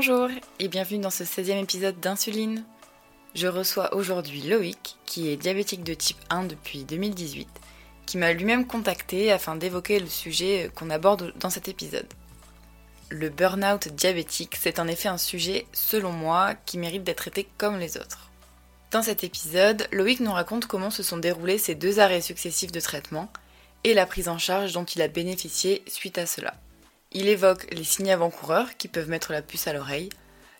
Bonjour et bienvenue dans ce 16e épisode d'Insuline. Je reçois aujourd'hui Loïc, qui est diabétique de type 1 depuis 2018, qui m'a lui-même contacté afin d'évoquer le sujet qu'on aborde dans cet épisode. Le burn-out diabétique, c'est en effet un sujet, selon moi, qui mérite d'être traité comme les autres. Dans cet épisode, Loïc nous raconte comment se sont déroulés ces deux arrêts successifs de traitement et la prise en charge dont il a bénéficié suite à cela. Il évoque les signes avant-coureurs qui peuvent mettre la puce à l'oreille,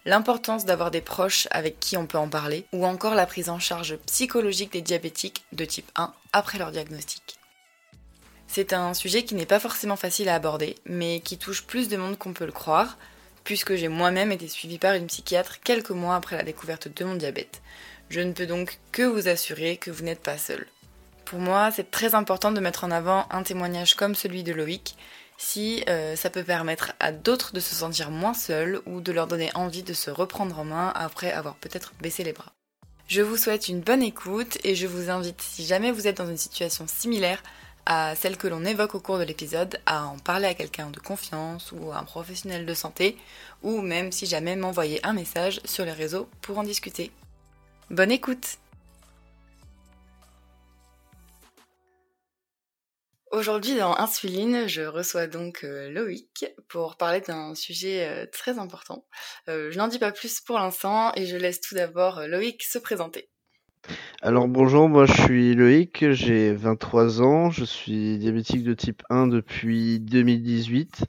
l'importance d'avoir des proches avec qui on peut en parler, ou encore la prise en charge psychologique des diabétiques de type 1 après leur diagnostic. C'est un sujet qui n'est pas forcément facile à aborder, mais qui touche plus de monde qu'on peut le croire, puisque j'ai moi-même été suivie par une psychiatre quelques mois après la découverte de mon diabète. Je ne peux donc que vous assurer que vous n'êtes pas seul. Pour moi, c'est très important de mettre en avant un témoignage comme celui de Loïc, si euh, ça peut permettre à d'autres de se sentir moins seuls ou de leur donner envie de se reprendre en main après avoir peut-être baissé les bras. Je vous souhaite une bonne écoute et je vous invite, si jamais vous êtes dans une situation similaire à celle que l'on évoque au cours de l'épisode, à en parler à quelqu'un de confiance ou à un professionnel de santé, ou même si jamais m'envoyer un message sur les réseaux pour en discuter. Bonne écoute Aujourd'hui dans Insuline, je reçois donc euh, Loïc pour parler d'un sujet euh, très important. Euh, je n'en dis pas plus pour l'instant et je laisse tout d'abord Loïc se présenter. Alors bonjour, moi je suis Loïc, j'ai 23 ans, je suis diabétique de type 1 depuis 2018.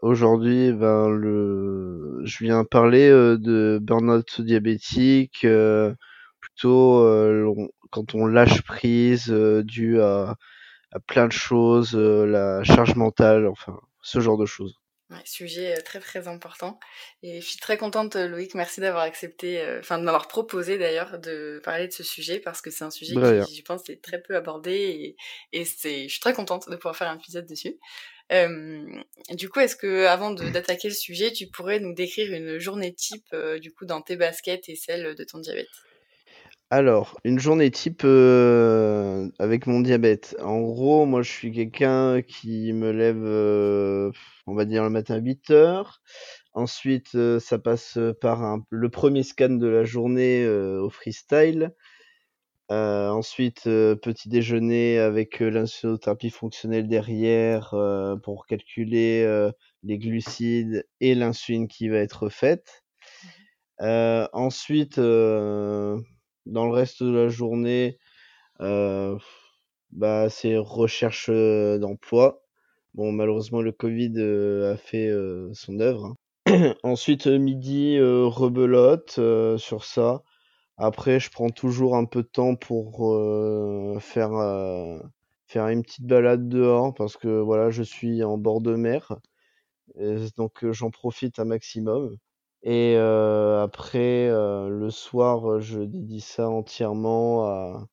Aujourd'hui, ben, le... je viens parler de burn-out diabétique, plutôt quand on lâche prise euh, dû à, plein de choses, euh, la charge mentale, enfin ce genre de choses. Ouais, sujet euh, très très important. Et je suis très contente, Loïc, merci d'avoir accepté, enfin de m'avoir proposé d'ailleurs de parler de ce sujet parce que c'est un sujet qui, je pense, est très peu abordé et, et c'est, je suis très contente de pouvoir faire un épisode dessus. du coup, est-ce que avant d'attaquer le sujet, tu pourrais nous décrire une journée type du coup dans tes baskets et celle de ton diabète? Alors, une journée type euh, avec mon diabète. En gros, moi, je suis quelqu'un qui me lève, euh, on va dire, le matin à 8 heures. Ensuite, euh, ça passe par le premier scan de la journée au freestyle. ensuite, petit déjeuner avec l'insulinothérapie fonctionnelle derrière pour calculer les glucides et l'insuline qui va être faite. Mmh ensuite, dans le reste de la journée, bah, c'est recherche d'emploi. Bon, malheureusement, le Covid a fait son œuvre. Hein. Ensuite, midi, rebelote sur ça. Après, je prends toujours un peu de temps pour faire, faire une petite balade dehors parce que voilà, je suis en bord de mer. donc, j'en profite un maximum. Et après, le soir, je dédie ça entièrement à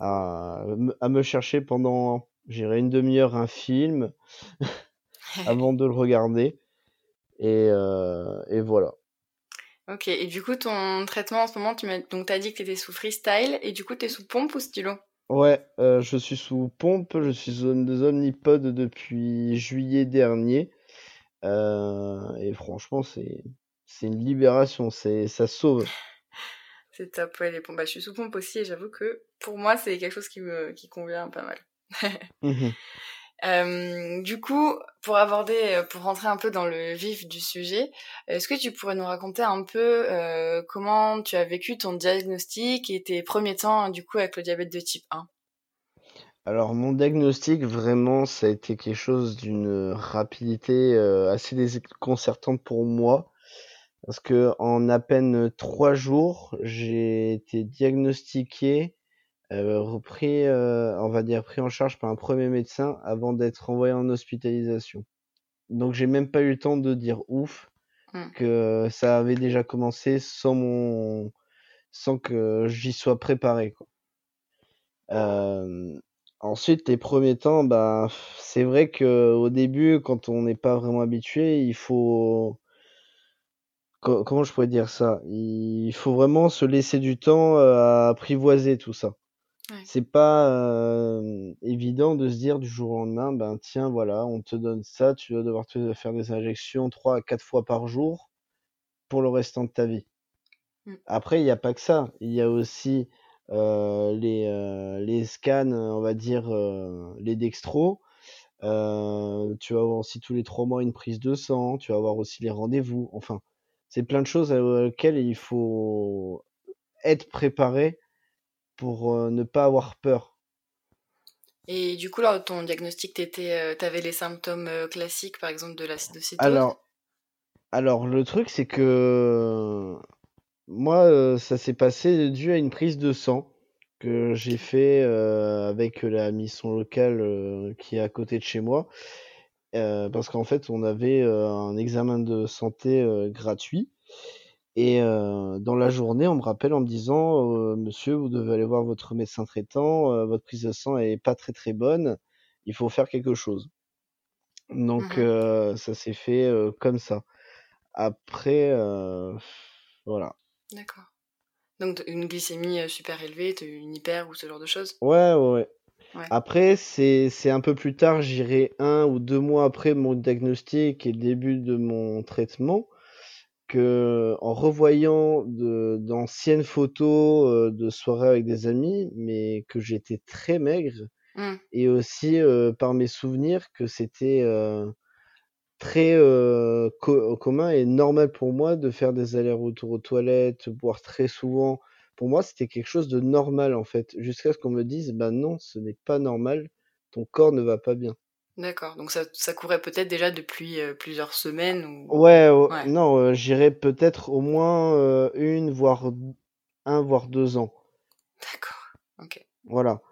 à à me chercher pendant, j'irai une demi heure un film avant de le regarder et et voilà. OK et du coup, ton traitement en ce moment, tu m'as donc tu dit que tu étais sous freestyle et du coup, tu es sous pompe ou stylo? Ouais, je suis sous pompe, je suis sous omnipode depuis juillet dernier, et franchement, c'est c'est une libération, c'est ça sauve. C'est top, ouais, les pompes. Bah, je suis sous pompe aussi et j'avoue que pour moi, c'est quelque chose qui me qui convient pas mal. Mmh euh, du coup, pour aborder, euh, pour rentrer un peu dans le vif du sujet, est-ce que tu pourrais nous raconter un peu euh, comment tu as vécu ton diagnostic et tes premiers temps du coup avec le diabète de type 1 Alors mon diagnostic, vraiment, ça a été quelque chose d'une rapidité assez déconcertante pour moi. Parce que en à peine trois jours, j'ai été diagnostiqué, euh, repris, euh, on va dire pris en charge par un premier médecin avant d'être envoyé en hospitalisation. Donc j'ai même pas eu le temps de dire ouf mmh. que ça avait déjà commencé sans mon sans que j'y sois préparé quoi. Euh, ensuite les premiers temps, bah c'est vrai que au début quand on n'est pas vraiment habitué, il faut comment je pourrais dire ça? Il faut vraiment se laisser du temps, à apprivoiser tout ça. C'est pas évident de se dire du jour au lendemain, ben tiens, voilà, on te donne ça, tu vas devoir te faire des injections 3 à 4 fois par jour pour le restant de ta vie. Mmh. Après, il n'y a pas que ça. Il y a aussi les, les scans, on va dire, les dextros. tu vas avoir aussi tous les trois mois une prise de sang, tu vas avoir aussi les rendez-vous. Enfin, c'est plein de choses auxquelles il faut être préparé pour ne pas avoir peur. Et du coup, lors de ton diagnostic, tu avais les symptômes classiques, par exemple, de l'acidocétose? Alors, alors, le truc, c'est que moi, ça s'est passé dû à une prise de sang que j'ai fait avec la mission locale qui est à côté de chez moi. Parce qu'en fait, on avait un examen de santé gratuit. Et dans la journée, on me rappelle en me disant, monsieur, vous devez aller voir votre médecin traitant, votre prise de sang est pas très très bonne, il faut faire quelque chose. Donc mmh ça s'est fait comme ça. Après, voilà. D'accord. Donc une glycémie super élevée, une hyper ou ce genre de choses? Ouais, ouais, ouais. Après, c'est un peu plus tard, j'irai un ou deux mois après mon diagnostic et le début de mon traitement en revoyant d'anciennes photos de soirées avec des amis, mais que j'étais très maigre, mmh. et aussi par mes souvenirs que c'était très commun et normal pour moi de faire des allers-retours aux toilettes, boire très souvent. Pour moi, c'était quelque chose de normal en fait, jusqu'à ce qu'on me dise, bah non, ce n'est pas normal, ton corps ne va pas bien. D'accord, donc ça, ça courait peut-être déjà depuis plusieurs semaines ou... Ouais, non, j'irais peut-être au moins une, voire un, voire deux ans. D'accord, ok. Voilà.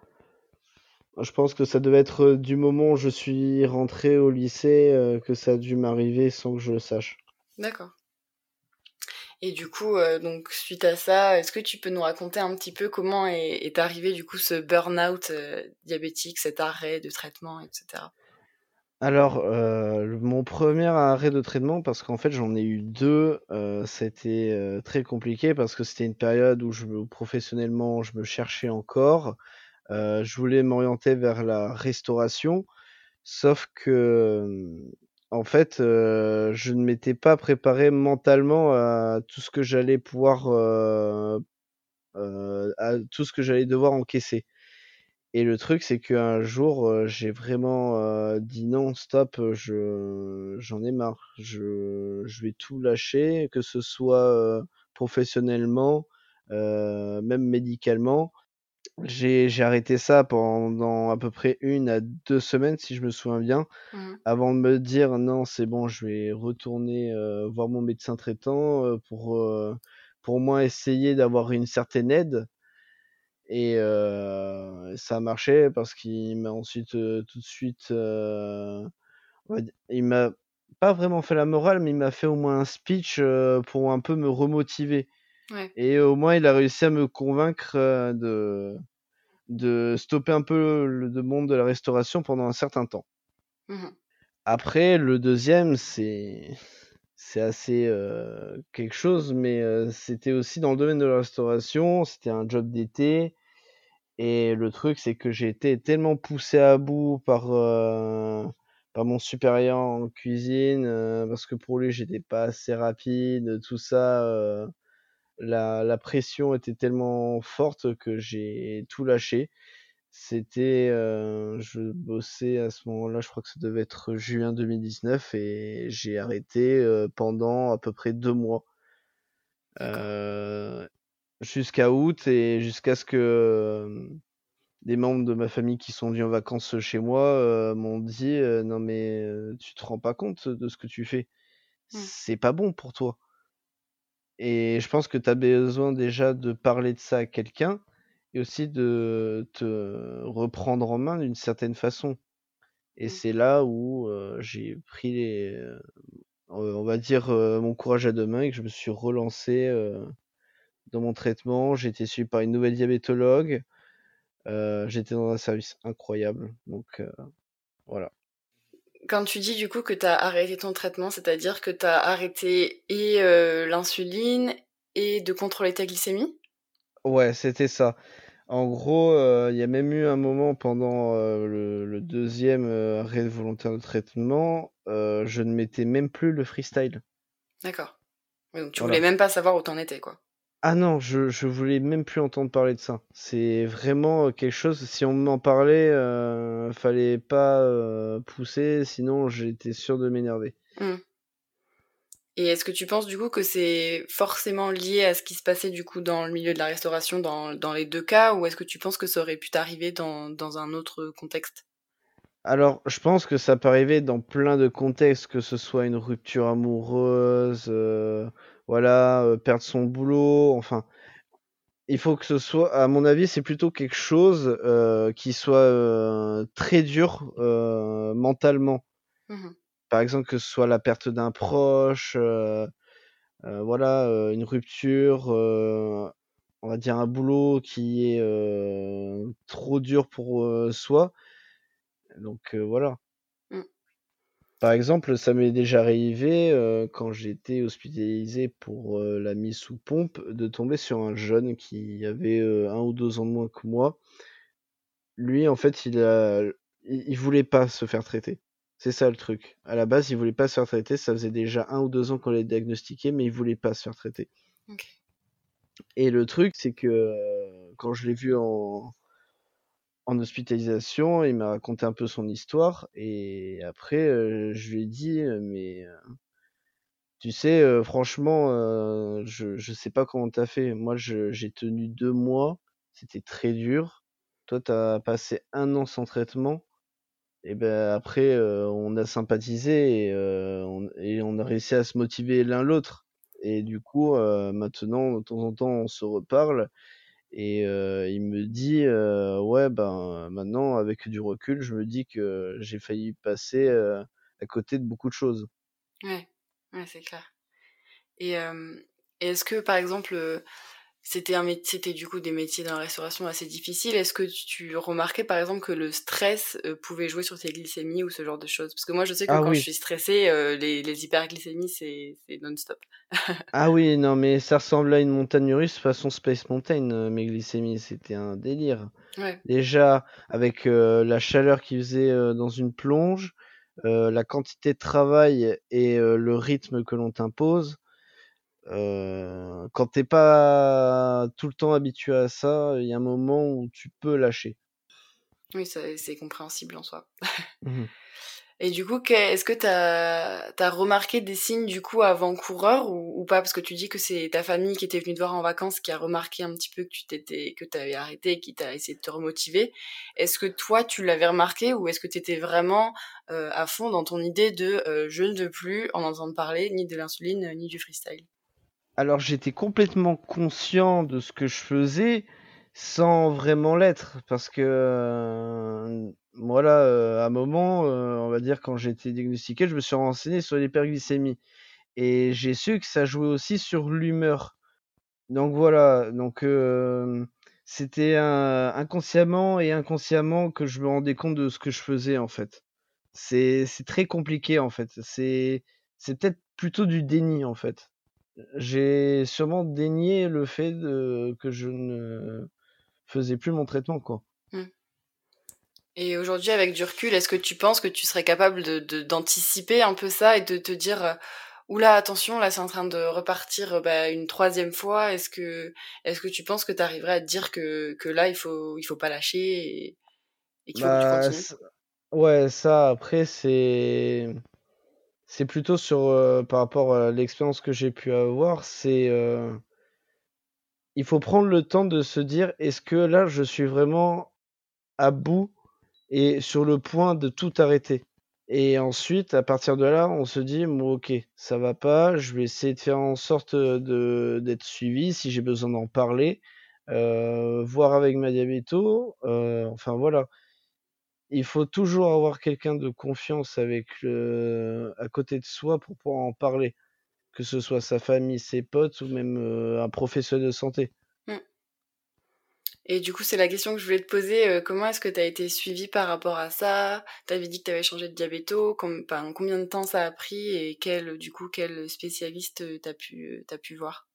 Je pense que ça devait être du moment où je suis rentré au lycée que ça a dû m'arriver sans que je le sache. D'accord. Et du coup, donc suite à ça, est-ce que tu peux nous raconter un petit peu comment est, arrivé du coup ce burn-out diabétique, cet arrêt de traitement, etc. Alors, euh, mon premier arrêt de traitement, parce qu'en fait j'en ai eu deux, euh, c'était euh, très compliqué parce que c'était une période où professionnellement je me cherchais encore. je voulais m'orienter vers la restauration, sauf que en fait je ne m'étais pas préparé mentalement à tout ce que j'allais pouvoir à tout ce que j'allais devoir encaisser. Et le truc, c'est qu'un jour, j'ai vraiment dit non, stop, je j'en ai marre. Je, je vais tout lâcher, que ce soit professionnellement, même médicalement. J'ai arrêté ça pendant à peu près une à deux semaines, si je me souviens bien, mmh. avant de me dire non, c'est bon, je vais retourner voir mon médecin traitant pour pour au moins essayer d'avoir une certaine aide. Et ça a marché parce qu'il m'a ensuite tout de suite, il m'a pas vraiment fait la morale, mais il m'a fait au moins un speech pour un peu me remotiver. Et au moins, il a réussi à me convaincre de, de stopper un peu le, monde de la restauration pendant un certain temps. Mmh Après, le deuxième, c'est c'est assez quelque chose, mais c'était aussi dans le domaine de la restauration. C'était un job d'été. Et le truc, c'est que j'ai été tellement poussé à bout par, euh, par mon supérieur en cuisine, euh, parce que pour lui, j'étais pas assez rapide, tout ça. Euh, la, la, pression était tellement forte que j'ai tout lâché. C'était, je bossais à ce moment-là, je crois que ça devait être juin 2019, et j'ai arrêté pendant à peu près deux mois jusqu'à août et jusqu'à ce que des membres de ma famille qui sont venus en vacances chez moi m'ont dit non mais tu te rends pas compte de ce que tu fais mmh. c'est pas bon pour toi et je pense que tu as besoin déjà de parler de ça à quelqu'un et aussi de te reprendre en main d'une certaine façon et mmh. c'est là où j'ai pris les on va dire mon courage à deux mains et que je me suis relancé dans mon traitement. J'ai été suivi par une nouvelle diabétologue. Euh, j'étais dans un service incroyable. Donc euh, voilà. Quand tu dis du coup que tu as arrêté ton traitement, c'est-à-dire que tu as arrêté et euh, l'insuline et de contrôler ta glycémie? Ouais, c'était ça. En gros, il y a même eu un moment pendant le, deuxième arrêt volontaire de traitement, je ne mettais même plus le freestyle. D'accord. donc tu voulais même pas savoir où t'en étais, quoi. Ah non, je, je voulais même plus entendre parler de ça. C'est vraiment quelque chose, si on m'en parlait, euh, fallait pas pousser, sinon j'étais sûr de m'énerver. Mmh. Et est-ce que tu penses du coup que c'est forcément lié à ce qui se passait du coup dans le milieu de la restauration dans, dans les deux cas ou est-ce que tu penses que ça aurait pu t'arriver dans, dans un autre contexte? Alors je pense que ça peut arriver dans plein de contextes, que ce soit une rupture amoureuse, euh, voilà, euh, perdre son boulot, enfin il faut que ce soit, à mon avis, c'est plutôt quelque chose euh, qui soit très dur mentalement. Mmh par exemple, que ce soit la perte d'un proche, euh, euh, voilà, euh, une rupture, on va dire un boulot qui est trop dur pour soi. Donc voilà. Par exemple, ça m'est déjà arrivé quand j'étais hospitalisé pour la mise sous pompe de tomber sur un jeune qui avait un ou deux ans de moins que moi. Lui, en fait, il a, il voulait pas se faire traiter. C'est ça le truc. À la base, il voulait pas se faire traiter. Ça faisait déjà un ou deux ans qu'on l'a diagnostiqué, mais il voulait pas se faire traiter. Et le truc, c'est que euh, quand je l'ai vu en, en hospitalisation, il m'a raconté un peu son histoire. Et après, euh, je lui ai dit, euh, mais tu sais, franchement, je, je sais pas comment t'as fait. Moi, j'ai tenu deux mois. C'était très dur. Toi, t'as passé un an sans traitement et ben après on a sympathisé et, et, on, a réussi à se motiver l'un l'autre et du coup maintenant de temps en temps on se reparle et il me dit ouais ben maintenant avec du recul je me dis que j'ai failli passer à côté de beaucoup de choses. Ouais, ouais c'est clair. Et, et est-ce que par exemple c'était un c'était du coup des métiers dans la restauration assez difficiles. Est-ce que tu remarquais par exemple que le stress euh, pouvait jouer sur tes glycémies ou ce genre de choses? Parce que moi je sais que ah quand je suis stressée, euh, les, les, hyperglycémies c'est non-stop. ah oui, non mais ça ressemble à une montagne russe façon Space Mountain, euh, mes glycémies, c'était un délire. Ouais. Déjà avec la chaleur qui faisait dans une plonge, la quantité de travail et le rythme que l'on t'impose euh, quand t'es pas tout le temps habitué à ça, il y a un moment où tu peux lâcher. Oui, c'est compréhensible en soi. Mmh Et du coup, est-ce que tu as, as, remarqué des signes du coup avant-coureur ou, pas? Parce que tu dis que c'est ta famille qui était venue te voir en vacances qui a remarqué un petit peu que tu t'étais que avais arrêté et qui t'a essayé de te remotiver. Est-ce que toi, tu l'avais remarqué ou est-ce que tu étais vraiment euh, à fond dans ton idée de euh, je ne veux plus en entendre parler ni de l'insuline ni du freestyle? Alors j'étais complètement conscient de ce que je faisais sans vraiment l'être parce que euh, voilà euh, à un moment euh, on va dire quand j'ai été diagnostiqué je me suis renseigné sur l'hyperglycémie et j'ai su que ça jouait aussi sur l'humeur. Donc voilà donc c'était inconsciemment et inconsciemment que je me rendais compte de ce que je faisais en fait. C'est très compliqué en fait. C'est peut-être plutôt du déni en fait j'ai sûrement dénié le fait de, que je ne faisais plus mon traitement, quoi. Mmh. Et aujourd'hui, avec du recul, est-ce que tu penses que tu serais capable de, d'anticiper un peu ça et de te dire, euh, oula, attention, là, c'est en train de repartir euh, bah, une troisième fois. Est-ce que, est-ce que tu penses que tu arriverais à te dire que, que là, il faut, il faut pas lâcher et, qu'il faut que tu bah, continues? Ouais, ça, après, c'est c'est plutôt sur euh, par rapport à l'expérience que j'ai pu avoir, c'est euh, il faut prendre le temps de se dire est-ce que là je suis vraiment à bout et sur le point de tout arrêter? Et ensuite, à partir de là, on se dit ok, ça va pas, je vais essayer de faire en sorte d'être suivi si j'ai besoin d'en parler, euh, voir avec ma diabéto, enfin voilà il faut toujours avoir quelqu'un de confiance avec le... à côté de soi pour pouvoir en parler, que ce soit sa famille, ses potes ou même euh, un professionnel de santé. Mmh. Et du coup, c'est la question que je voulais te poser. Euh, comment est-ce que tu as été suivi par rapport à ça? Tu avais dit que tu avais changé de diabéto. combien de temps ça a pris et quel, du coup, quel spécialiste t'as pu, as pu voir?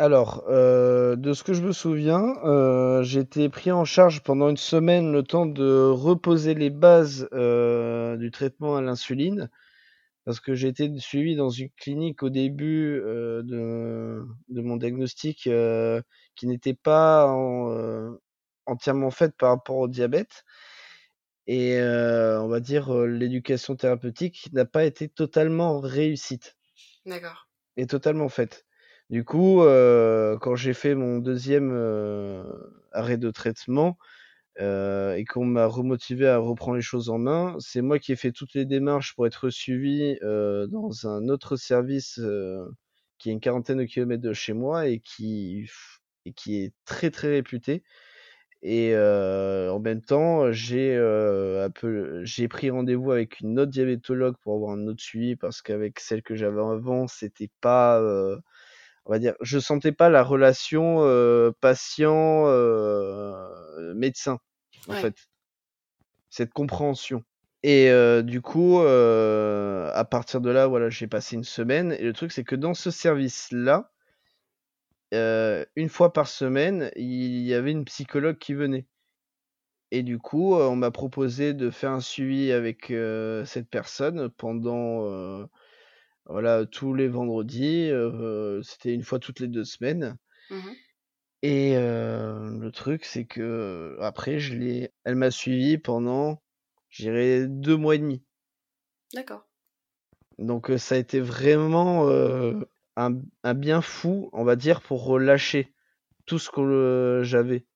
Alors, euh, de ce que je me souviens, euh, j'ai été pris en charge pendant une semaine le temps de reposer les bases euh, du traitement à l'insuline, parce que j'ai été suivi dans une clinique au début de, de mon diagnostic qui n'était pas en, entièrement faite par rapport au diabète. Et on va dire l'éducation thérapeutique n'a pas été totalement réussite D'accord. et totalement faite. Du coup, euh, quand j'ai fait mon deuxième euh, arrêt de traitement euh, et qu'on m'a remotivé à reprendre les choses en main, c'est moi qui ai fait toutes les démarches pour être suivi dans un autre service qui est une quarantaine de kilomètres de chez moi et qui, et qui est très très réputé. Et en même temps, j'ai pris rendez-vous avec une autre diabétologue pour avoir un autre suivi parce qu'avec celle que j'avais avant, c'était pas, on va dire, je sentais pas la relation euh, patient-médecin en Ouais. fait, cette compréhension. Et euh, du coup, euh, à partir de là, voilà, j'ai passé une semaine. Et le truc, c'est que dans ce service-là, euh, une fois par semaine, il y avait une psychologue qui venait. Et du coup, on m'a proposé de faire un suivi avec euh, cette personne pendant euh, voilà tous les vendredis. euh, C'était une fois toutes les deux semaines. Mhm. Et euh, le truc, c'est que après, je l'ai, elle m'a suivi pendant, je dirais, deux mois et demi. D'accord. Donc euh, ça a été vraiment euh, un, un bien fou, on va dire, pour relâcher tout ce que euh, j'avais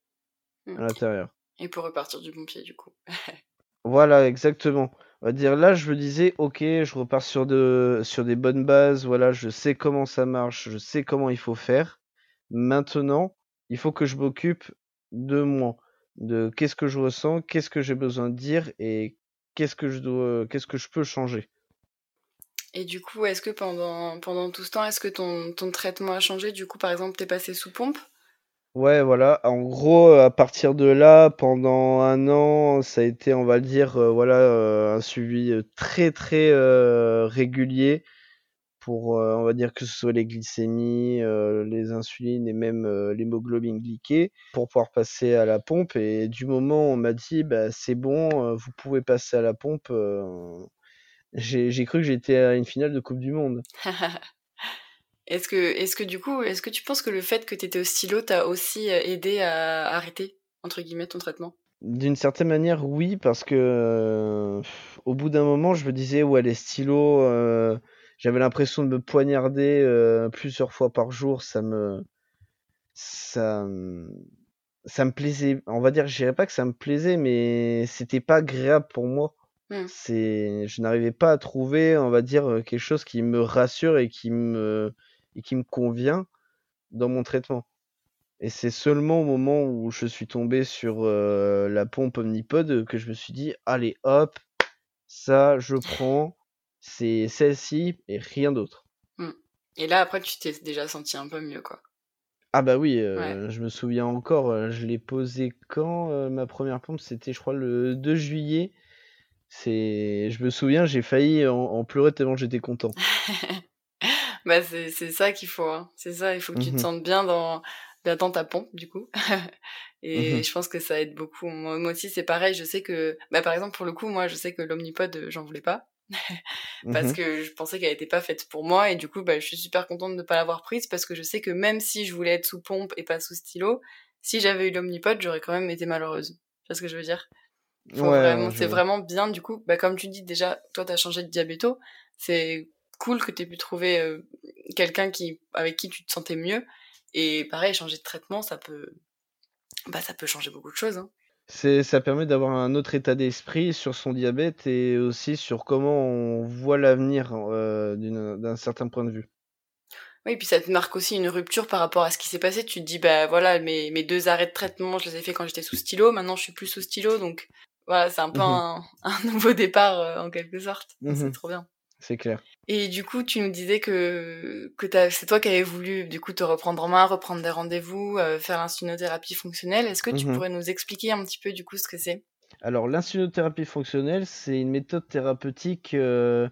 Mm. à l'intérieur. Et pour repartir du bon pied, du coup. Voilà, exactement. On va dire là, je me disais, ok, je repars sur de, sur des bonnes bases. Voilà, je sais comment ça marche, je sais comment il faut faire. Maintenant, il faut que je m'occupe de moi, de qu'est-ce que je ressens, qu'est-ce que j'ai besoin de dire et qu'est-ce que je dois, qu'est-ce que je peux changer. Et du coup, est-ce que pendant, pendant tout ce temps, est-ce que ton, ton traitement a changé? Du coup, par exemple, t'es passé sous pompe? Ouais, voilà. En gros, à partir de là, pendant un an, ça a été, on va le dire, euh, voilà, euh, un suivi euh, très très euh, régulier pour, on va dire que ce soit les glycémies, les insulines et même l'hémoglobine glyquée, pour pouvoir passer à la pompe. Et du moment où on m'a dit, bah c'est bon, vous pouvez passer à la pompe, j'ai cru que j'étais à une finale de Coupe du Monde. Est-ce que, est-ce que du coup, est-ce que tu penses que le fait que t'étais au stylo t'a aussi euh, aidé à arrêter, entre guillemets, ton traitement? D'une certaine manière, oui, parce que euh, au bout d'un moment, je me disais, ouais, les stylos, euh, j'avais l'impression de me poignarder euh, plusieurs fois par jour. Ça me, ça, ça me plaisait. On va dire, je dirais pas que ça me plaisait, mais c'était pas agréable pour moi. Hmm. C'est, je n'arrivais pas à trouver, on va dire, quelque chose qui me rassure et qui me, et qui me convient dans mon traitement. Et c'est seulement au moment où je suis tombé sur euh, la pompe Omnipod que je me suis dit, allez hop, ça je prends, c'est celle-ci et rien d'autre. Et là, après, tu t'es déjà senti un peu mieux, quoi. Ah bah oui, euh, je me souviens encore, euh, je l'ai posé quand euh, ma première pompe, c'était je crois le 2 juillet. C'est, je me souviens, j'ai failli en, en pleurer tellement j'étais content. bah, c'est, c'est ça qu'il faut, hein. C'est ça, il faut que tu te Mhm. sentes bien dans, bien dans ta pompe, du coup. Et Mhm. je pense que ça aide beaucoup. Moi, moi aussi, c'est pareil. Je sais que, bah, par exemple, pour le coup, moi, je sais que l'omnipod, euh, j'en voulais pas. parce Mhm. que je pensais qu'elle était pas faite pour moi. Et du coup, bah, je suis super contente de ne pas l'avoir prise parce que je sais que même si je voulais être sous pompe et pas sous stylo, si j'avais eu l'omnipod, j'aurais quand même été malheureuse. Tu vois ce que je veux dire? Ouais, c'est vraiment bien, du coup, bah, comme tu dis déjà, toi, t'as changé de diabéto. C'est cool que t'aies pu trouver euh, quelqu'un qui, avec qui tu te sentais mieux. Et pareil, changer de traitement, ça peut, bah, ça peut changer beaucoup de choses. Hein. Ça permet d'avoir un autre état d'esprit sur son diabète et aussi sur comment on voit l'avenir euh, d'un certain point de vue. Oui, puis ça te marque aussi une rupture par rapport à ce qui s'est passé. Tu te dis, bah voilà, mes, mes deux arrêts de traitement, je les ai fait quand j'étais sous stylo. Maintenant, je suis plus sous stylo. Donc, voilà, c'est un peu Mhm. un, un nouveau départ, euh, en quelque sorte. Donc, C'est trop bien. C'est clair. Et du coup, tu nous disais que, c'est toi qui avais voulu du coup te reprendre en main, reprendre des rendez-vous, euh, faire l'insulinothérapie fonctionnelle. Est-ce que tu Mhm. pourrais nous expliquer un petit peu du coup ce que c'est? Alors, l'insulinothérapie fonctionnelle, c'est une méthode thérapeutique euh,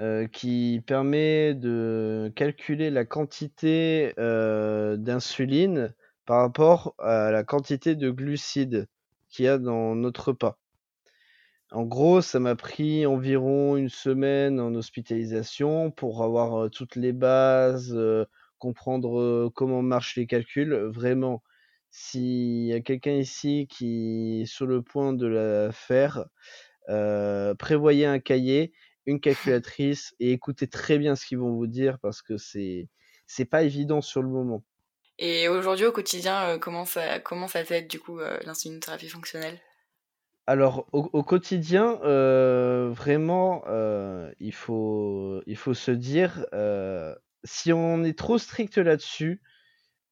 euh, qui permet de calculer la quantité d'insuline par rapport à la quantité de glucides qu'il y a dans notre repas. En gros, ça m'a pris environ une semaine en hospitalisation pour avoir toutes les bases, comprendre comment marchent les calculs. Vraiment, s'il y a quelqu'un ici qui est sur le point de la faire, prévoyez un cahier, une calculatrice et écoutez très bien ce qu'ils vont vous dire parce que c'est c'est pas évident sur le moment. Et aujourd'hui, au quotidien, comment ça comment ça t'aide du coup l'insulinothérapie fonctionnelle? Alors, au, quotidien, euh, vraiment, euh, il, faut, se dire, euh, si on est trop strict là-dessus,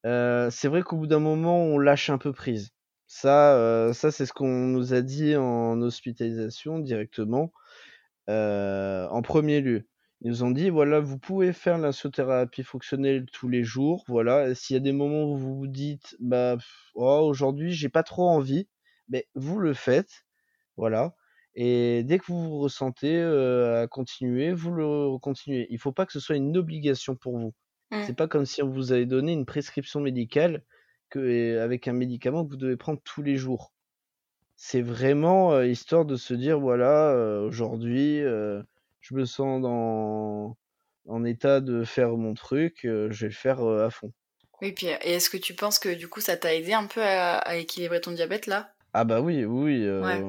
c'est vrai qu'au bout d'un moment, on lâche un peu prise. Ça, c'est ce qu'on nous a dit en hospitalisation directement, en premier lieu. Ils nous ont dit, voilà, vous pouvez faire l'insothérapie fonctionnelle tous les jours, voilà. S'il y a des moments où vous vous dites, bah, oh, aujourd'hui, j'ai pas trop envie, mais vous le faites. Voilà. Et dès que vous vous ressentez à continuer, vous le continuez. Il faut pas que ce soit une obligation pour vous. Mmh. C'est pas comme si on vous avait donné une prescription médicale que, avec un médicament que vous devez prendre tous les jours. C'est vraiment histoire de se dire voilà, aujourd'hui, je me sens dans, en état de faire mon truc, je vais le faire à fond. Oui, Pierre. Et est-ce que tu penses que du coup ça t'a aidé un peu à équilibrer ton diabète là? Ah bah oui, oui,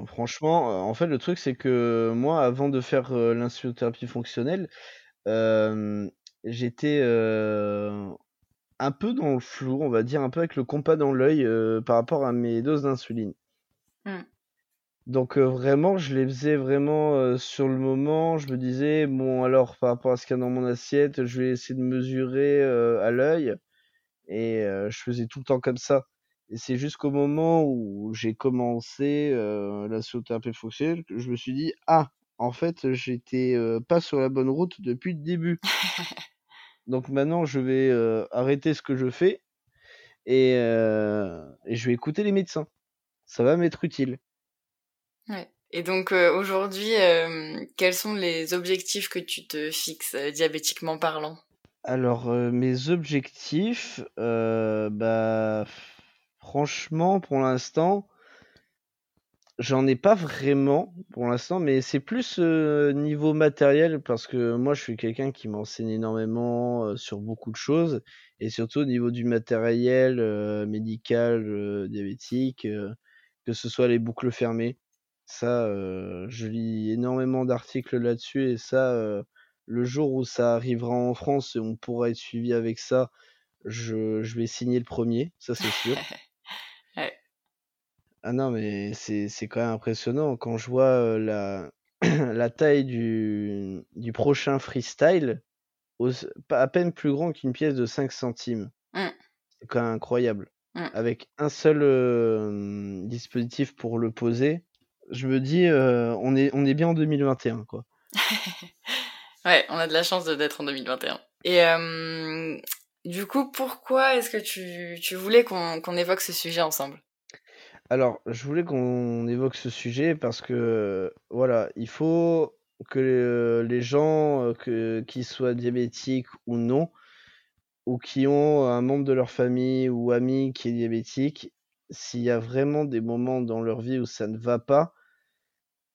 franchement, en fait, le truc, c'est que moi, avant de faire l'insulothérapie fonctionnelle, j'étais un peu dans le flou, on va dire, un peu avec le compas dans l'œil par rapport à mes doses d'insuline. Mmh. Donc vraiment, je les faisais vraiment sur le moment. Je me disais, bon, alors par rapport à ce qu'il y a dans mon assiette, je vais essayer de mesurer à l'œil. Et je faisais tout le temps comme ça. Et c'est jusqu'au moment où j'ai commencé euh, la sauterapie fonctionnelle que je me suis dit ah en fait j'étais euh, pas sur la bonne route depuis le début. Donc maintenant je vais euh, arrêter ce que je fais et, et, je vais écouter les médecins. Ça va m'être utile. Ouais. Et donc aujourd'hui, quels sont les objectifs que tu te fixes diabétiquement parlant? Alors mes objectifs, bah Franchement, pour l'instant, j'en ai pas vraiment pour l'instant, mais c'est plus euh, niveau matériel parce que moi je suis quelqu'un qui m'enseigne énormément euh, sur beaucoup de choses et surtout au niveau du matériel euh, médical, diabétique, que ce soit les boucles fermées. Ça, je lis énormément d'articles là-dessus et ça, le jour où ça arrivera en France et on pourra être suivi avec ça, je, je vais signer le premier, ça c'est sûr. Ah non, mais c'est quand même impressionnant quand je vois la, la taille du, du prochain freestyle, à peine plus grand qu'une pièce de 5 centimes. Mmh. C'est quand même incroyable. Mmh. Avec un seul dispositif pour le poser, je me dis, on, est, on est bien en 2021, quoi. ouais, on a de la chance d'être en 2021. Et du coup, pourquoi est-ce que tu, tu voulais qu'on évoque ce sujet ensemble? Alors, je voulais qu'on évoque ce sujet parce que, voilà, il faut que les gens, euh, que, qu'ils soient diabétiques ou non, ou qui ont un membre de leur famille ou ami qui est diabétique, s'il y a vraiment des moments dans leur vie où ça ne va pas,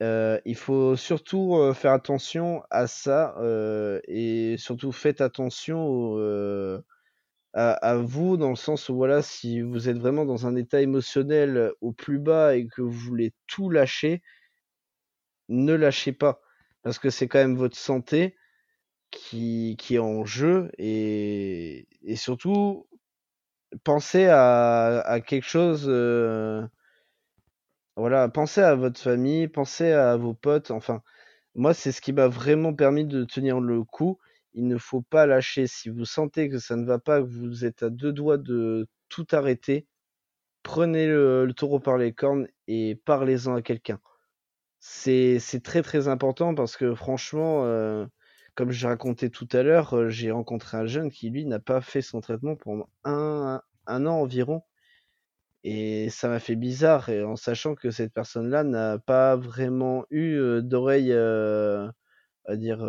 euh, il faut surtout euh, faire attention à ça et surtout faites attention aux, à, vous dans le sens où voilà, si vous êtes vraiment dans un état émotionnel au plus bas et que vous voulez tout lâcher, ne lâchez pas parce que c'est quand même votre santé qui, qui est en jeu et, et surtout pensez à, à quelque chose. Euh, voilà, pensez à votre famille, pensez à vos potes. Enfin, moi, c'est ce qui m'a vraiment permis de tenir le coup il ne faut pas lâcher. Si vous sentez que ça ne va pas, que vous êtes à deux doigts de tout arrêter, prenez le, taureau par les cornes et parlez-en à quelqu'un. C'est très très important parce que franchement, euh, comme j'ai raconté tout à l'heure, euh, j'ai rencontré un jeune qui lui n'a pas fait son traitement pendant un, an environ. Et ça m'a fait bizarre, et en sachant que cette personne-là n'a pas vraiment eu euh, d'oreille à dire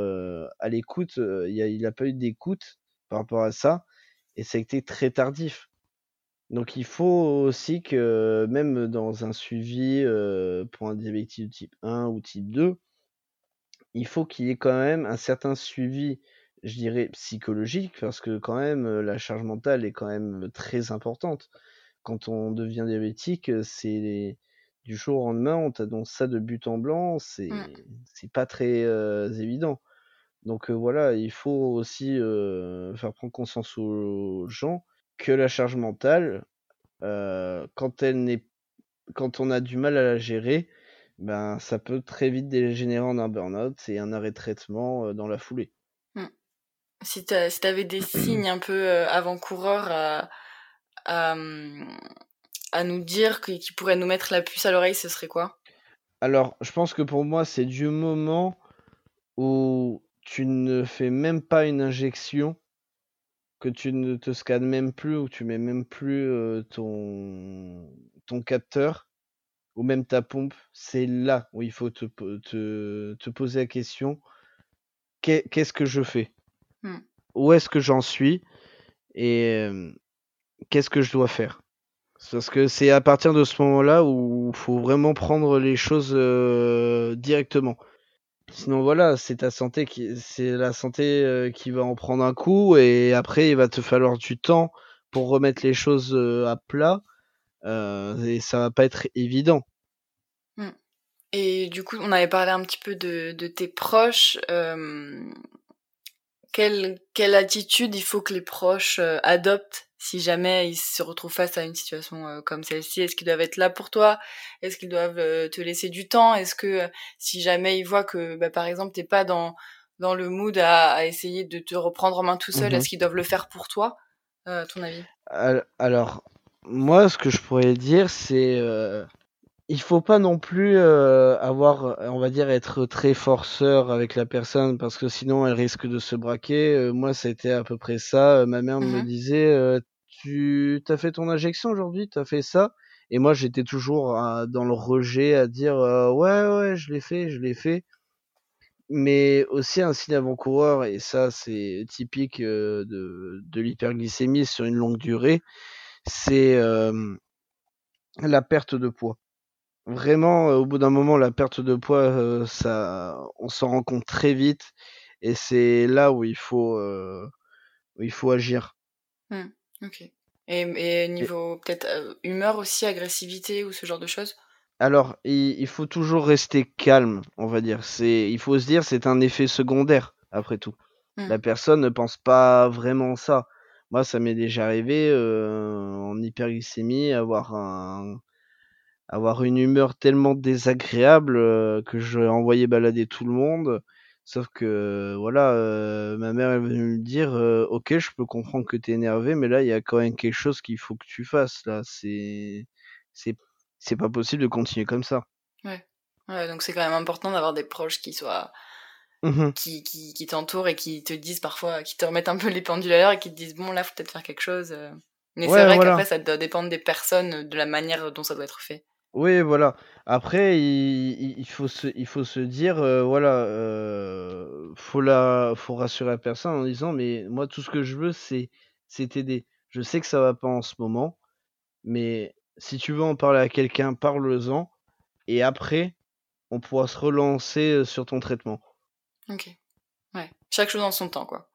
à l'écoute, il n'a a pas eu d'écoute par rapport à ça. et ça a été très tardif. Donc il faut aussi que même dans un suivi pour un diabétique de type 1 ou type 2, il faut qu'il y ait quand même un certain suivi, je dirais psychologique, parce que quand même la charge mentale est quand même très importante. Quand on devient diabétique, c'est du jour au lendemain, on t'annonce ça de but en blanc, c'est Mmh. pas très évident. Donc voilà, il faut aussi faire prendre conscience aux gens que la charge mentale, quand elle n'est quand on a du mal à la gérer, ben ça peut très vite dégénérer en un burn-out et un arrêt de traitement dans la foulée. Mmh. Si tu si avais des signes un peu avant-coureurs à, à, à, nous dire qui, qui pourraient nous mettre la puce à l'oreille, ce serait quoi? Alors, je pense que pour moi, c'est du moment où tu ne fais même pas une injection, que tu ne te scannes même plus, ou tu mets même plus ton, ton capteur, ou même ta pompe, c'est là où il faut te, te, te poser la question qu'est-ce que je fais? Mmh. Où est-ce que j'en suis? Et qu'est-ce que je dois faire? Parce que c'est à partir de ce moment-là où il faut vraiment prendre les choses directement. Sinon voilà, c'est ta santé qui, c'est la santé euh, qui va en prendre un coup et après il va te falloir du temps pour remettre les choses euh, à plat euh, et ça va pas être évident. Mmh. Et du coup, on avait parlé un petit peu de, de tes proches. quelle, quelle attitude il faut que les proches adoptent si jamais ils se retrouvent face à une situation euh, comme celle-ci Est-ce qu'ils doivent être là pour toi? Est-ce qu'ils doivent euh, te laisser du temps? Est-ce que euh, si jamais ils voient que, bah, par exemple, t'es pas dans dans le mood à, à, essayer de te reprendre en main tout seul, Mmh est-ce qu'ils doivent le faire pour toi, à ton avis? Alors, moi, ce que je pourrais dire, c'est il faut pas non plus avoir, on va dire, être très forceur avec la personne parce que sinon elle risque de se braquer. moi, c'était à peu près ça. ma mère me Mmh disait tu as fait ton injection aujourd'hui, tu as fait ça? Et moi, j'étais toujours dans le rejet à dire ouais, ouais, je l'ai fait, je l'ai fait. Mais aussi un signe avant-coureur, et ça, c'est typique de, de l'hyperglycémie sur une longue durée, c'est la perte de poids. Vraiment, au bout d'un moment, la perte de poids, ça, on s'en rend compte très vite, et c'est là où il faut, il faut agir. Mmh. Ok. Et, et niveau peut-être euh, humeur aussi, agressivité ou ce genre de choses? Alors, il, il, faut toujours rester calme, on va dire. C'est, il faut se dire, c'est un effet secondaire, après tout. Mmh. La personne ne pense pas vraiment ça. Moi, ça m'est déjà arrivé euh, en hyperglycémie, avoir un, avoir une humeur tellement désagréable euh, que je envoyais balader tout le monde. Sauf que voilà, euh, ma mère elle venait me dire euh, OK, je peux comprendre que tu es énervé, mais là il y a quand même quelque chose qu'il faut que tu fasses là, c'est c'est c'est pas possible de continuer comme ça. Ouais. Ouais, donc c'est quand même important d'avoir des proches qui soient mmh qui, qui, qui t'entourent et qui te disent parfois, qui te remettent un peu les pendules à l'heure et qui te disent bon là faut peut-être faire quelque chose. euh. Mais Ouais, c'est vrai voilà. qu'après ça doit dépendre des personnes, de la manière dont ça doit être fait. Oui, voilà. Après, il, il- il faut se, il faut se dire, euh, voilà, euh, faut la, faut rassurer la personne en disant, mais moi, tout ce que je veux, c'est, c'est t'aider. Je sais que ça va pas en ce moment, mais si tu veux en parler à quelqu'un, parle-en, et après, on pourra se relancer euh, sur ton traitement. Ok. Ouais. Chaque chose en son temps, quoi.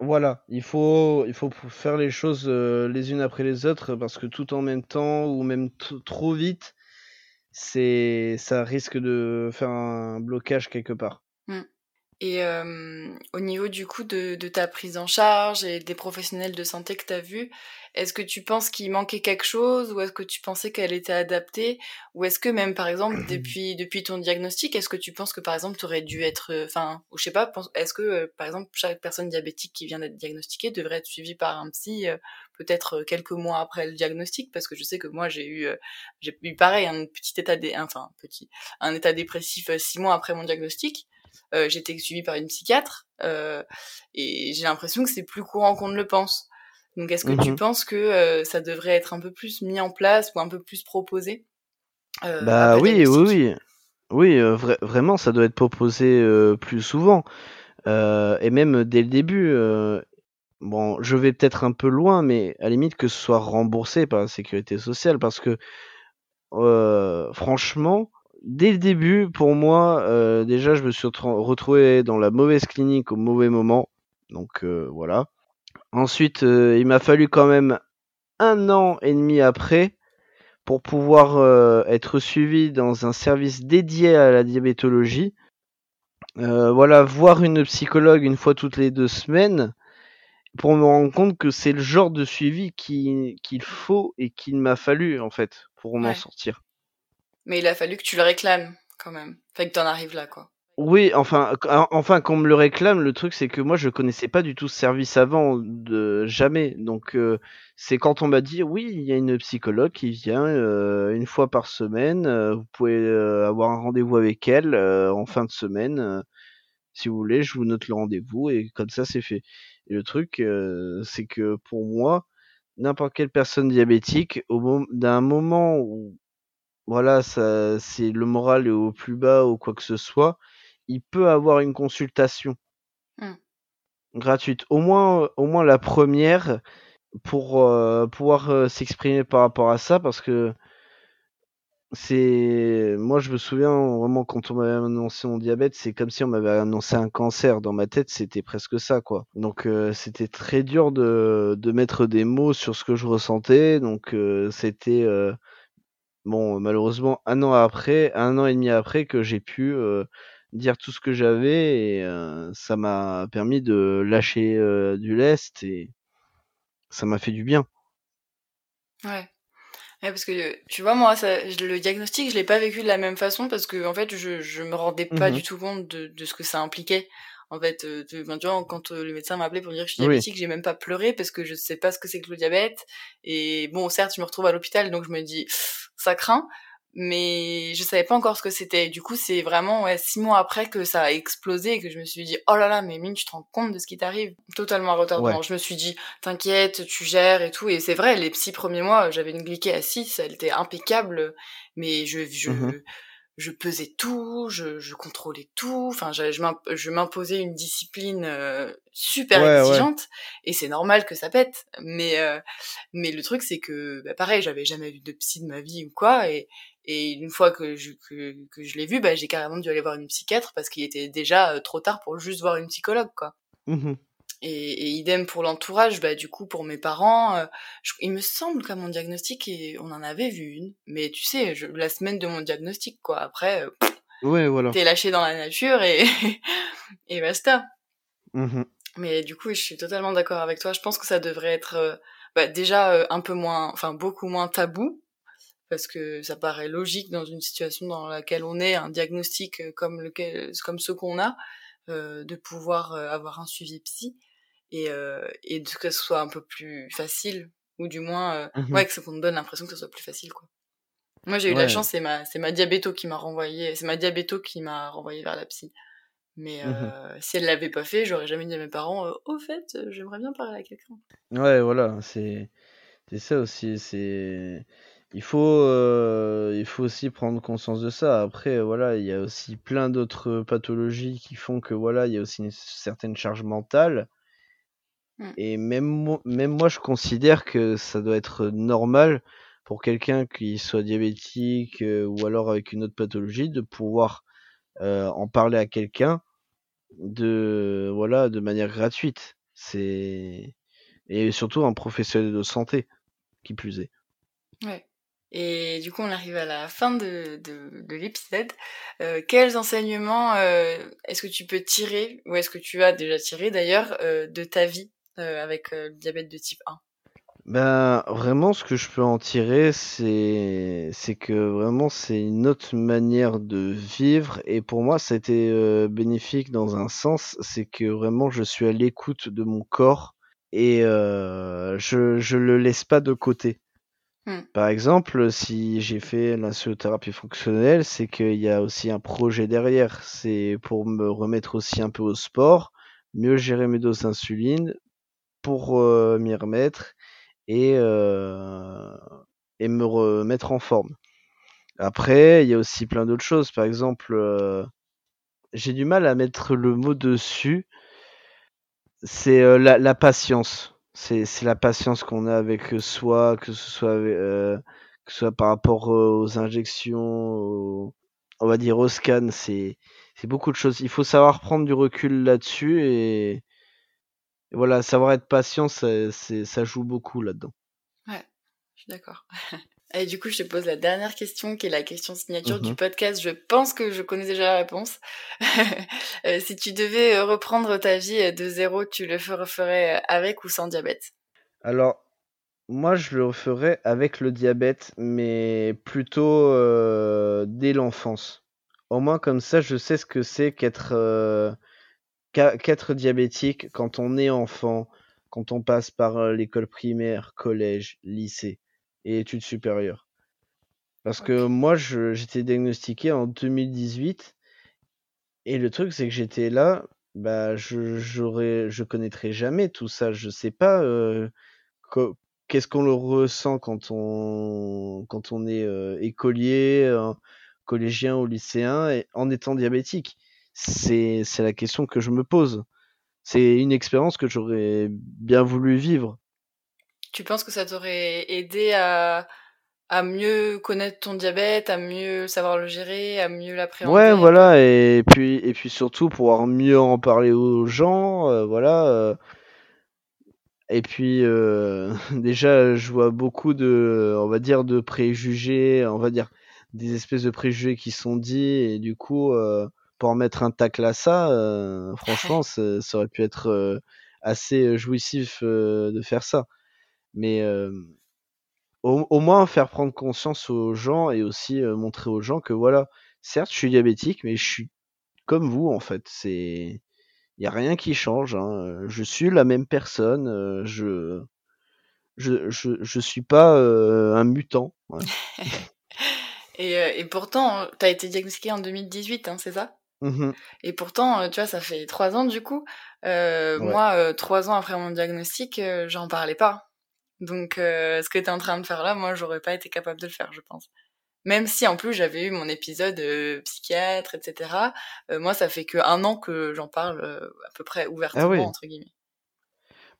Voilà, il faut, il faut faire les choses euh, les unes après les autres, parce que tout en même temps, ou même t- trop vite, c'est ça risque de faire un blocage quelque part. Et euh, au niveau du coup de, de, ta prise en charge et des professionnels de santé que tu as vus, est-ce que tu penses qu'il manquait quelque chose ou est-ce que tu pensais qu'elle était adaptée ou est-ce que même par exemple depuis depuis ton diagnostic, est-ce que tu penses que par exemple tu aurais dû être enfin ou je sais pas, est-ce que euh, par exemple chaque personne diabétique qui vient d'être diagnostiquée devrait être suivie par un psy euh, peut-être quelques mois après le diagnostic? Parce que je sais que moi j'ai eu euh, j'ai eu pareil un petit état dé... enfin petit un état dépressif euh, six mois après mon diagnostic euh, été suivie par une psychiatre euh, et j'ai l'impression que c'est plus courant qu'on ne le pense. Donc est-ce que Mhm. tu penses que euh, ça devrait être un peu plus mis en place ou un peu plus proposé euh, Bah oui, oui, oui. Oui, vra- vraiment, ça doit être proposé plus souvent. Et même dès le début. bon, je vais peut-être un peu loin, mais à la limite que ce soit remboursé par la sécurité sociale, parce que euh, franchement, dès le début, pour moi, euh, déjà, je me suis retrouvé dans la mauvaise clinique au mauvais moment. Donc euh, voilà. Ensuite, il m'a fallu quand même un an et demi après pour pouvoir être suivi dans un service dédié à la diabétologie. voilà, voir une psychologue une fois toutes les deux semaines pour me rendre compte que c'est le genre de suivi qu'il faut et qu'il m'a fallu en fait pour m'en sortir. Mais il a fallu que tu le réclames quand même, enfin que t'en arrives là quoi. Oui, enfin, enfin qu'on me le réclame, le truc c'est que moi je connaissais pas du tout ce service avant, de jamais. Donc euh, c'est quand on m'a dit oui, il y a une psychologue qui vient euh, une fois par semaine, euh, vous pouvez avoir un rendez-vous avec elle en fin de semaine, si vous voulez, je vous note le rendez-vous et comme ça c'est fait. Et le truc, euh, c'est que pour moi, n'importe quelle personne diabétique, au d'un moment où voilà, ça, c'est le moral est au plus bas ou quoi que ce soit, il peut avoir une consultation mmh. gratuite. Au moins, au moins la première pour euh, pouvoir euh, s'exprimer par rapport à ça, parce que c'est moi je me souviens vraiment quand on m'avait annoncé mon diabète c'est comme si on m'avait annoncé un cancer dans ma tête c'était presque ça quoi donc euh, c'était très dur de, de mettre des mots sur ce que je ressentais donc c'était bon malheureusement un an après un an et demi après que j'ai pu dire tout ce que j'avais et ça m'a permis de lâcher du lest et ça m'a fait du bien. Ouais. Parce que tu vois, moi, ça, le diagnostic, je l'ai pas vécu de la même façon parce que en fait, je, je me rendais pas mmh du tout compte de, de, ce que ça impliquait. En fait, euh, tu vois, quand euh, le médecin m'a appelé pour dire que je suis diabétique, j'ai même pas pleuré parce que je sais pas ce que c'est que le diabète. Et bon, certes, je me retrouve à l'hôpital, donc je me dis, ça craint mais je savais pas encore ce que c'était. Du coup, c'est vraiment ouais, six mois après que ça a explosé et que je me suis dit oh là là, mais mine, tu te rends compte de ce qui t'arrive? Totalement retardement. Je me suis dit t'inquiète, tu gères et tout. Et c'est vrai, les six premiers mois, j'avais une glyquée à 6, elle était impeccable, mais je je mmh je pesais tout, je, je contrôlais tout. Enfin, je, je m'imposais une discipline euh, super exigeante et c'est normal que ça pète. Mais euh, mais le truc c'est que bah, pareil, j'avais jamais vu de psy de ma vie ou quoi et et une fois que je, que, que je l'ai vu, bah, j'ai carrément dû aller voir une psychiatre parce qu'il était déjà euh, trop tard pour juste voir une psychologue, quoi. Mmh et, et, idem pour l'entourage, bah, du coup, pour mes parents, euh, il me semble qu'à mon diagnostic, on en avait vu une. Mais tu sais, je, la semaine de mon diagnostic, quoi. Après, euh, ouais, voilà. t'es lâché dans la nature et, et basta. Mmh mais du coup, je suis totalement d'accord avec toi. Je pense que ça devrait être bah, déjà un peu moins, enfin beaucoup moins tabou parce que ça paraît logique dans une situation dans laquelle on est, un diagnostic euh, comme lequel, comme ce qu'on a, euh, de pouvoir euh, avoir un suivi psy et, euh, et de que ce soit un peu plus facile ou du moins euh, mmh ouais que ça qu'on donne l'impression que ce soit plus facile quoi. Moi j'ai eu la chance, c'est ma c'est ma diabéto qui m'a renvoyé, c'est ma diabéto qui m'a renvoyé vers la psy. Mais mmh si elle l'avait pas fait, j'aurais jamais dit à mes parents au fait, j'aimerais bien parler à quelqu'un. Ouais, voilà, c'est c'est ça aussi, c'est il faut, euh, il faut aussi prendre conscience de ça. Après, voilà, il y a aussi plein d'autres pathologies qui font que voilà, il y a aussi une certaine charge mentale. Mm. Et même, même moi, je considère que ça doit être normal pour quelqu'un qui soit diabétique euh, ou alors avec une autre pathologie de pouvoir euh, en parler à quelqu'un de voilà de manière gratuite. C'est et surtout un professionnel de santé qui plus est. Ouais. Et du coup, on arrive à la fin de, de, l'épisode. Euh, quels enseignements est-ce que tu peux tirer, ou est-ce que tu as déjà tiré d'ailleurs, de ta vie? Avec le diabète de type 1 ben, vraiment, ce que je peux en tirer, c'est, c'est que vraiment, c'est une autre manière de vivre. Et pour moi, ça a été bénéfique dans un sens, c'est que vraiment, je suis à l'écoute de mon corps et je, je le laisse pas de côté. Mmh. Par exemple, si j'ai fait l'insulothérapie fonctionnelle, c'est qu'il y a aussi un projet derrière. C'est pour me remettre aussi un peu au sport, mieux gérer mes doses d'insuline, pour m'y remettre et, me remettre en forme. Après, il y a aussi plein d'autres choses. Par exemple, j'ai du mal à mettre le mot dessus. c'est la, patience. C'est la patience qu'on a avec soi, que ce soit, que ce soit par rapport aux injections, on va dire au scan, c'est beaucoup de choses. Il faut savoir prendre du recul là-dessus et, voilà, savoir être patient, ça, ça joue beaucoup là-dedans. Ouais, je suis d'accord. Et du coup, je te pose la dernière question, qui est la question signature du mmh podcast. Je pense que je connais déjà la réponse. Euh, si tu devais euh, reprendre ta vie euh, de zéro, tu le ferais avec ou sans diabète? Alors, moi, je le referais avec le diabète, mais plutôt dès l'enfance. Au moins, comme ça, je sais ce que c'est qu'être qu'être diabétique quand on est enfant, quand on passe par l'école primaire, collège, lycée et études supérieures. Parce que moi, j'étais diagnostiqué en 2018 et le truc, c'est que j'étais là, bah, je je connaîtrais jamais tout ça. Je sais pas euh, qu'est-ce qu'on le ressent quand on quand on est euh, écolier, collégien ou lycéen et en étant diabétique. C'est c'est la question que je me pose. C'est une expérience que j'aurais bien voulu vivre. Tu penses que ça t'aurait aidé à, à mieux connaître ton diabète, à mieux savoir le gérer, à mieux l'appréhender Ouais, voilà, et puis, et puis surtout pouvoir mieux en parler aux gens, euh, voilà. Euh. Et puis euh, déjà, je vois beaucoup de, on va dire, de préjugés, on va dire, des espèces de préjugés qui sont dits, et du coup, pour mettre un tacle à ça, franchement, ça, ça, aurait pu être assez jouissif de faire ça mais au, moins faire prendre conscience aux gens et aussi montrer aux gens que voilà, certes, je suis diabétique, mais je suis comme vous en fait. C'est il y a rien qui change. Hein. Je suis la même personne. Je je, je, je suis pas un mutant. et, et, pourtant, tu as été diagnostiqué en 2018, hein, c'est ça? Mmh Et pourtant, tu vois, ça fait trois ans du coup. Moi, trois ans après mon diagnostic, j'en parlais pas. Donc, euh, ce que tu es en train de faire là, moi, j'aurais pas été capable de le faire, je pense. Même si en plus j'avais eu mon épisode euh, psychiatre, etc. Euh, moi, ça fait que un an que j'en parle à peu près ouvertement ah entre guillemets.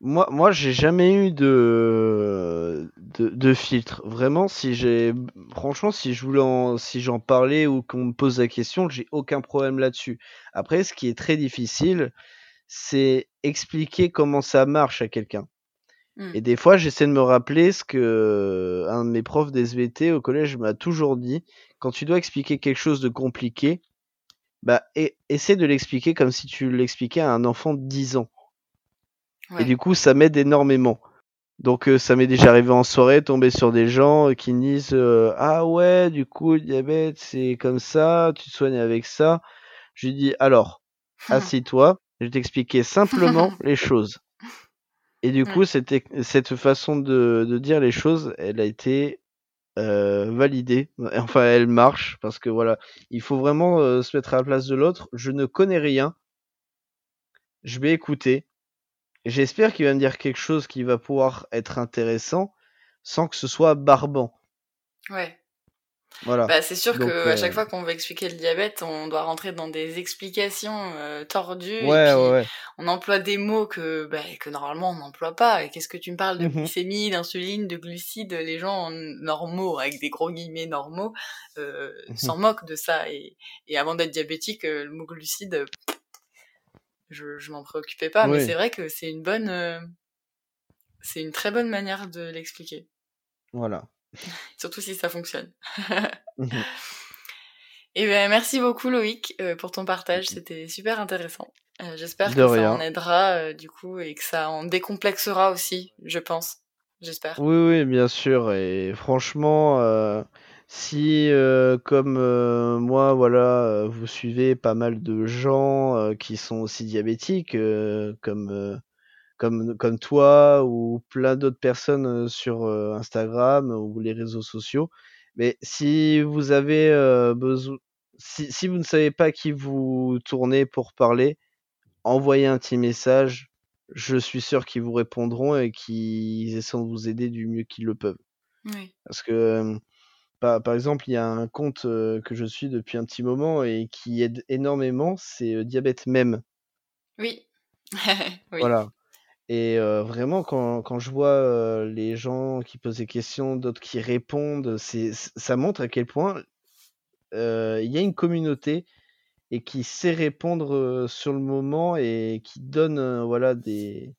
Moi, moi, j'ai jamais eu de, de, filtre. Vraiment, si j'ai, franchement, si je voulais, si j'en parlais ou qu'on me pose la question, j'ai aucun problème là-dessus. Après, ce qui est très difficile, c'est expliquer comment ça marche à quelqu'un. Mmh. Et des fois, j'essaie de me rappeler ce que un de mes profs d'SVT au collège m'a toujours dit. Quand tu dois expliquer quelque chose de compliqué, bah, et, essaie de l'expliquer comme si tu l'expliquais à un enfant de 10 ans. Et du coup, ça m'aide énormément. Donc, ça m'est déjà arrivé en soirée, tomber sur des gens qui disent Ah ouais, du coup, le diabète, c'est comme ça, tu te soignes avec ça. Je lui dis Alors, assis-toi, je vais t'expliquer simplement les choses. Et du coup, cette, cette façon de, de, dire les choses, elle a été euh, validée. Enfin, elle marche parce que voilà, il faut vraiment euh, se mettre à la place de l'autre. Je ne connais rien. Je vais écouter. J'espère qu'il va me dire quelque chose qui va pouvoir être intéressant sans que ce soit barbant. Ouais. Bah, c'est sûr que à chaque euh, fois qu'on veut expliquer le diabète, on doit rentrer dans des explications euh, tordues. On emploie des mots que, bah, que normalement on n'emploie pas. Et qu'est-ce que tu me parles de mmh glycémie, d'insuline, de glucides Les gens normaux, avec des gros guillemets normaux, euh, mmh s'en moquent de ça. Et, et avant d'être diabétique, le mot glucide, je, je m'en préoccupais pas. Mais c'est vrai que c'est une bonne, c'est une très bonne manière de l'expliquer. Voilà. Surtout si ça fonctionne. Mhm. Et eh ben, merci beaucoup Loïc euh, pour ton partage, c'était super intéressant. Euh, j'espère que ça en aidera euh, du coup et que ça en décomplexera aussi, je pense. J'espère. Oui, oui, bien sûr. Et franchement, si comme moi, voilà, vous suivez pas mal de gens qui sont aussi diabétiques, comme comme, comme toi ou plein d'autres personnes sur Instagram ou les réseaux sociaux. Mais si vous avez besoin, si, si, vous ne savez pas qui vous tournez pour parler, envoyez un petit message. Je suis sûr qu'ils vous répondront et qu'ils essaient de vous aider du mieux qu'ils le peuvent. Oui. Parce que, par, par, exemple, il y a un compte que je suis depuis un petit moment et qui aide énormément, c'est Diabète Même. Oui. Voilà. Et vraiment, quand, quand, je vois les gens qui posent des questions, d'autres qui répondent, c'est, ça montre à quel point il y a une communauté et qui sait répondre sur le moment et qui donne voilà des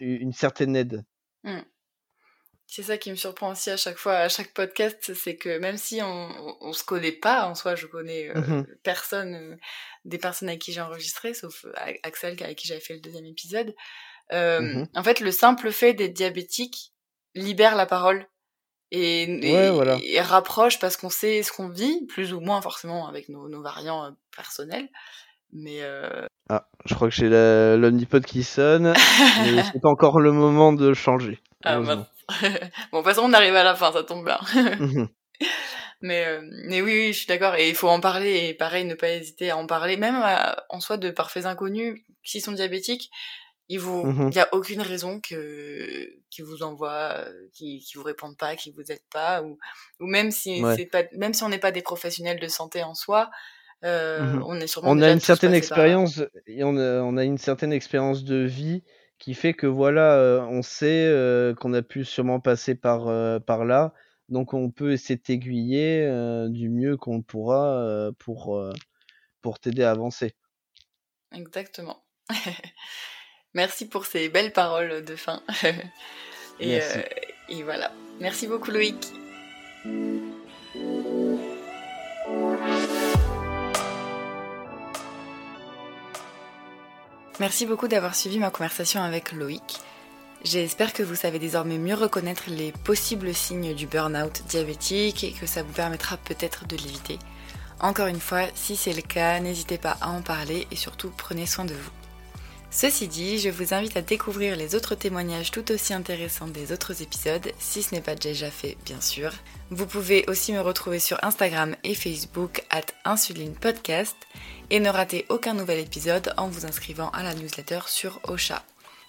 une certaine aide. Mmh. C'est ça qui me surprend aussi à chaque fois, à chaque podcast, c'est que même si on, on, se connaît pas, en soi, je connais mmh personne, des personnes avec qui j'ai enregistré, sauf Axel avec qui j'avais fait le deuxième épisode. Mmh en fait, le simple fait d'être diabétique libère la parole et, rapproche parce qu'on sait ce qu'on vit, plus ou moins forcément avec nos, variants euh, personnels. Mais euh, Ah, je crois que j'ai l'omnipod qui sonne, mais c'est pas encore le moment de changer. Ah, bon, de toute façon, on arrive à la fin, ça tombe bien. Mais, euh, mais oui, oui, je suis d'accord. Et il faut en parler. Et pareil, ne pas hésiter à en parler. Même en soi de parfaits inconnus, s'ils sont diabétiques, il vous, mmh y a aucune raison que qui vous envoie, qui qui vous répondent pas, qui vous aident pas, ou ou même si c'est pas, même si on n'est pas des professionnels de santé en soi, euh, mmh on est sûrement. On a une certaine expérience, et on a, on a une certaine expérience de vie qui fait que voilà, euh, on sait euh, qu'on a pu sûrement passer par par là, donc on peut essayer de t'aiguiller du mieux qu'on pourra pour pour t'aider à avancer. Exactement. Merci pour ces belles paroles de fin. et, euh, et voilà. Merci beaucoup Loïc. Merci beaucoup d'avoir suivi ma conversation avec Loïc. J'espère que vous savez désormais mieux reconnaître les possibles signes du burn-out diabétique et que ça vous permettra peut-être de l'éviter. Encore une fois, si c'est le cas, n'hésitez pas à en parler et surtout prenez soin de vous. Ceci dit, je vous invite à découvrir les autres témoignages tout aussi intéressants des autres épisodes, si ce n'est pas déjà fait bien sûr. Vous pouvez aussi me retrouver sur Instagram et Facebook at Insuline Podcast et ne ratez aucun nouvel épisode en vous inscrivant à la newsletter sur Ocha.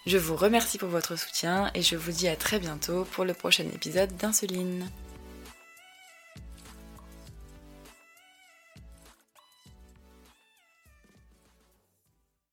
Je vous remercie pour votre soutien et je vous dis à très bientôt pour le prochain épisode d'Insuline.